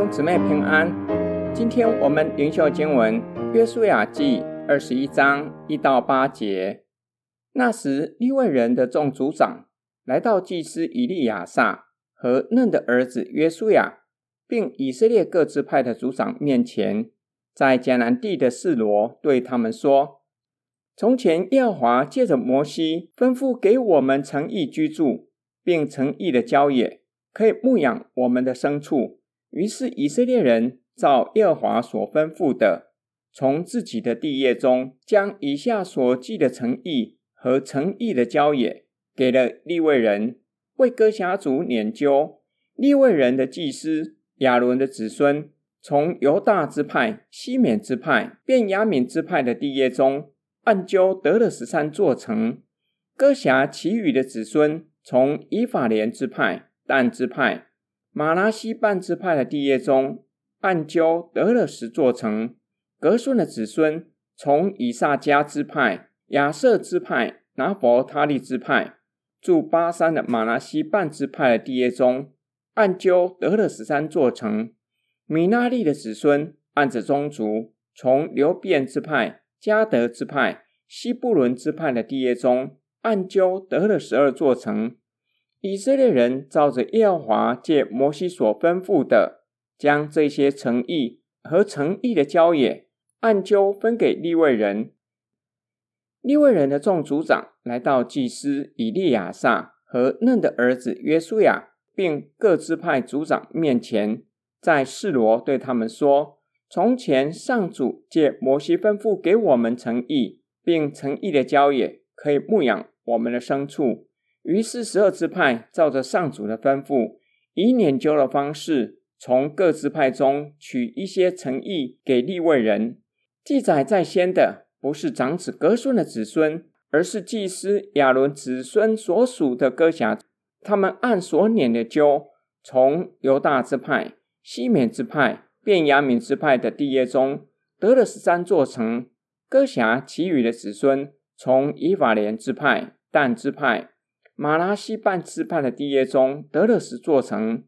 兄姊妹平安。今天我们灵修经文《约书亚记》二十一章一到八节。那时，利未人的众族长来到祭司以利亚撒和嫩的儿子约书亚，并以色列各支派的族长面前，在迦南地的示罗对他们说：“从前耶和华借着摩西吩咐给我们诚意居住，并诚意的郊野，可以牧养我们的牲畜。”于是以色列人照耶和华所吩咐的，从自己的地业中，将以下所记的诚意和诚意的郊野，给了利未人，为哥辖族拈阄。利未人的祭司亚伦的子孙，从犹大支派、西缅支派、便雅悯支派的地业中，按阄得了十三座城。哥辖其余的子孙，从以法莲支派、但支派。玛拉西半支派的地业中，按阄得了十座城。格顺的子孙从以萨迦支派、亚设支派、拿弗他利支派，住巴珊的玛拉西半支派的地业中，按阄得了十三座城。米纳利的子孙按着宗族，从流便支派、迦得支派、西布伦支派的地业中，按阄得了十二座城。以色列人照着耶和华借摩西所吩咐的，将这些诚意和诚意的郊野按阄分给利未人。利未人的众族长来到祭司以利亚撒和嫩的儿子约书亚，并各支派族长面前，在示罗对他们说：“从前上主借摩西吩咐给我们诚意，并诚意的郊野，可以牧养我们的牲畜。”于是十二支派照着上主的吩咐，以拈阄的方式，从各支派中取一些诚意给立位人。记载在先的不是长子革孙的子孙，而是祭司亚伦子孙所属的哥辖。他们按所捻的阄，从犹大支派、西缅支派、便雅悯支派的地业中得了十三座城。哥辖其余的子孙从以法莲支派、但支派。玛拉西半支派的地业中得了十座城。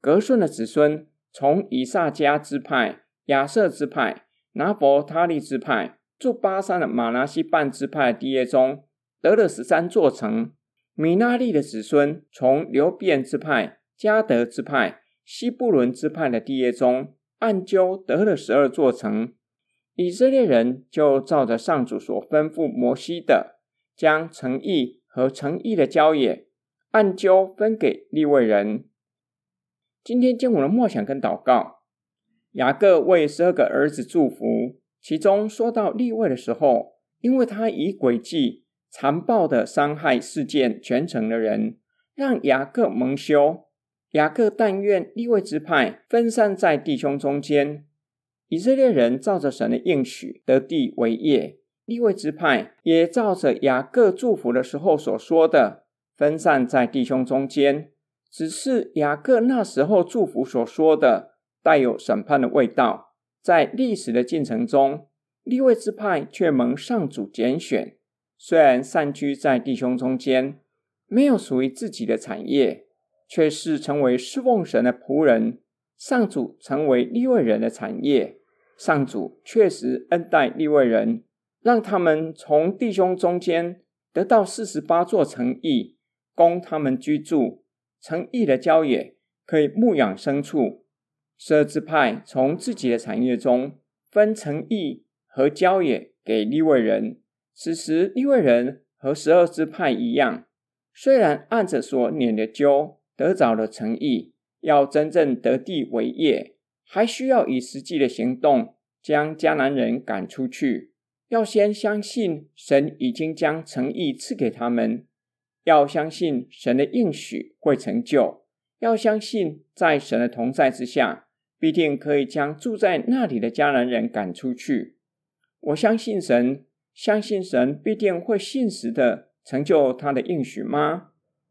格顺的子孙从以萨迦支派、亚设支派、拿弗他利支派，住巴珊的玛拉西半支派的地业中得了十三座城。米纳利的子孙从流便支派、迦得支派、西布伦支派的地业中按阄得了十二座城。以色列人就照着上主所吩咐摩西的，将城邑。和诚意的郊野，按阄分给利未人。今天经文的梦想跟祷告，雅各为十二个儿子祝福，其中说到利未的时候，因为他以诡计残暴的伤害事件全城的人，让雅各蒙羞。雅各但愿利未支派分散在弟兄中间，以色列人照着神的应许得地为业。利未支派也照着雅各祝福的时候所说的，分散在弟兄中间。只是雅各那时候祝福所说的，带有审判的味道。在历史的进程中，利未支派却蒙上主拣选，虽然散居在弟兄中间，没有属于自己的产业，却是成为侍奉神的仆人。上主成为利未人的产业，上主确实恩待利未人。让他们从弟兄中间得到四十八座城邑，供他们居住。城邑的郊野可以牧养牲畜。十二支派从自己的产业中分城邑和郊野给利未人。此时利未人和十二支派一样，虽然按着所拈的阄得着了城邑，要真正得地为业，还需要以实际的行动将迦南人赶出去。要先相信神已经将诚意赐给他们，要相信神的应许会成就，要相信在神的同在之下，必定可以将住在那里的迦南人赶出去。我相信神，相信神必定会信实的成就他的应许吗？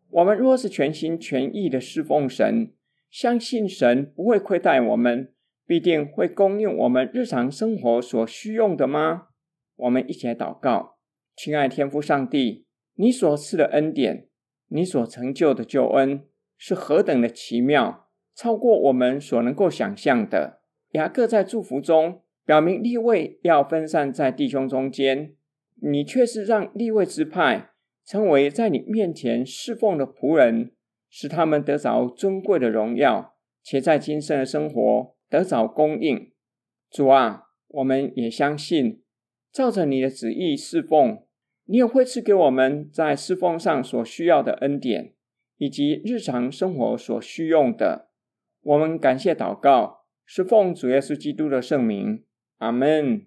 我们若是全心全意的侍奉神，相信神不会亏待我们，必定会供应我们日常生活所需用的吗？我们一起来祷告，亲爱天父上帝，你所赐的恩典，你所成就的救恩，是何等的奇妙！超过我们所能够想象的。雅各在祝福中表明利未要分散在弟兄中间，你却是让立位之派成为在你面前侍奉的仆人，使他们得着尊贵的荣耀，且在今生的生活得着供应。主啊，我们也相信，照着你的旨意侍奉，你也会赐给我们在侍奉上所需要的恩典，以及日常生活所需用的。我们感谢祷告，是奉主耶稣基督的圣名，阿门。